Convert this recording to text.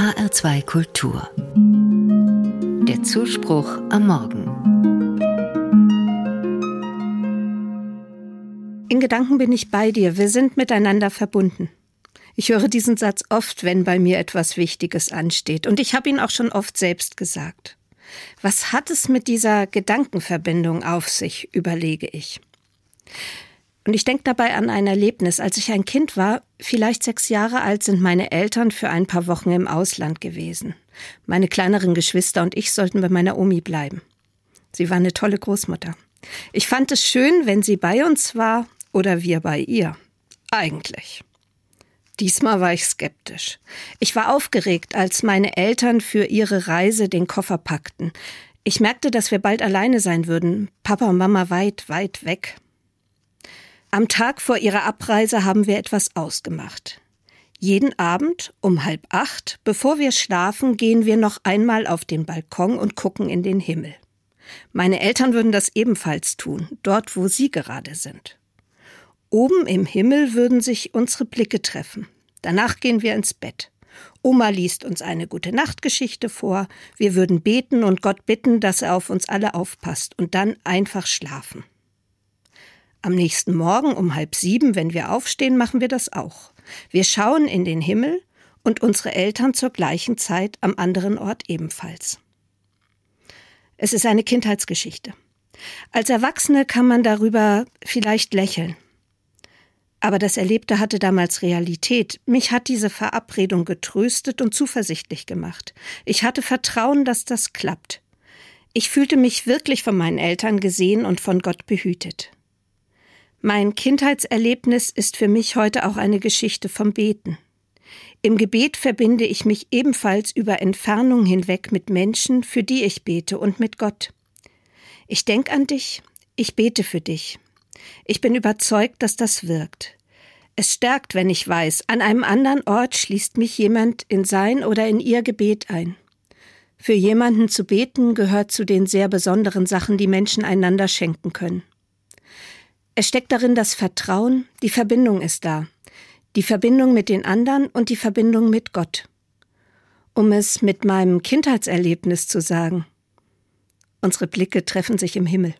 HR2 Kultur. Der Zuspruch am Morgen. In Gedanken bin ich bei dir, wir sind miteinander verbunden. Ich höre diesen Satz oft, wenn bei mir etwas Wichtiges ansteht, und ich habe ihn auch schon oft selbst gesagt. Was hat es mit dieser Gedankenverbindung auf sich, überlege ich. Und ich denke dabei an ein Erlebnis. Als ich ein Kind war, vielleicht sechs Jahre alt, sind meine Eltern für ein paar Wochen im Ausland gewesen. Meine kleineren Geschwister und ich sollten bei meiner Omi bleiben. Sie war eine tolle Großmutter. Ich fand es schön, wenn sie bei uns war oder wir bei ihr. Eigentlich. Diesmal war ich skeptisch. Ich war aufgeregt, als meine Eltern für ihre Reise den Koffer packten. Ich merkte, dass wir bald alleine sein würden, Papa und Mama weit, weit weg. Am Tag vor ihrer Abreise haben wir etwas ausgemacht. Jeden Abend um halb acht, bevor wir schlafen, gehen wir noch einmal auf den Balkon und gucken in den Himmel. Meine Eltern würden das ebenfalls tun, dort wo sie gerade sind. Oben im Himmel würden sich unsere Blicke treffen. Danach gehen wir ins Bett. Oma liest uns eine gute Nachtgeschichte vor, wir würden beten und Gott bitten, dass er auf uns alle aufpasst und dann einfach schlafen. Am nächsten Morgen um halb sieben, wenn wir aufstehen, machen wir das auch. Wir schauen in den Himmel und unsere Eltern zur gleichen Zeit am anderen Ort ebenfalls. Es ist eine Kindheitsgeschichte. Als Erwachsene kann man darüber vielleicht lächeln. Aber das Erlebte hatte damals Realität. Mich hat diese Verabredung getröstet und zuversichtlich gemacht. Ich hatte Vertrauen, dass das klappt. Ich fühlte mich wirklich von meinen Eltern gesehen und von Gott behütet. Mein Kindheitserlebnis ist für mich heute auch eine Geschichte vom Beten. Im Gebet verbinde ich mich ebenfalls über Entfernung hinweg mit Menschen, für die ich bete und mit Gott. Ich denke an dich, ich bete für dich. Ich bin überzeugt, dass das wirkt. Es stärkt, wenn ich weiß, an einem anderen Ort schließt mich jemand in sein oder in ihr Gebet ein. Für jemanden zu beten gehört zu den sehr besonderen Sachen, die Menschen einander schenken können. Es steckt darin das Vertrauen, die Verbindung ist da. Die Verbindung mit den anderen und die Verbindung mit Gott. Um es mit meinem Kindheitserlebnis zu sagen. Unsere Blicke treffen sich im Himmel.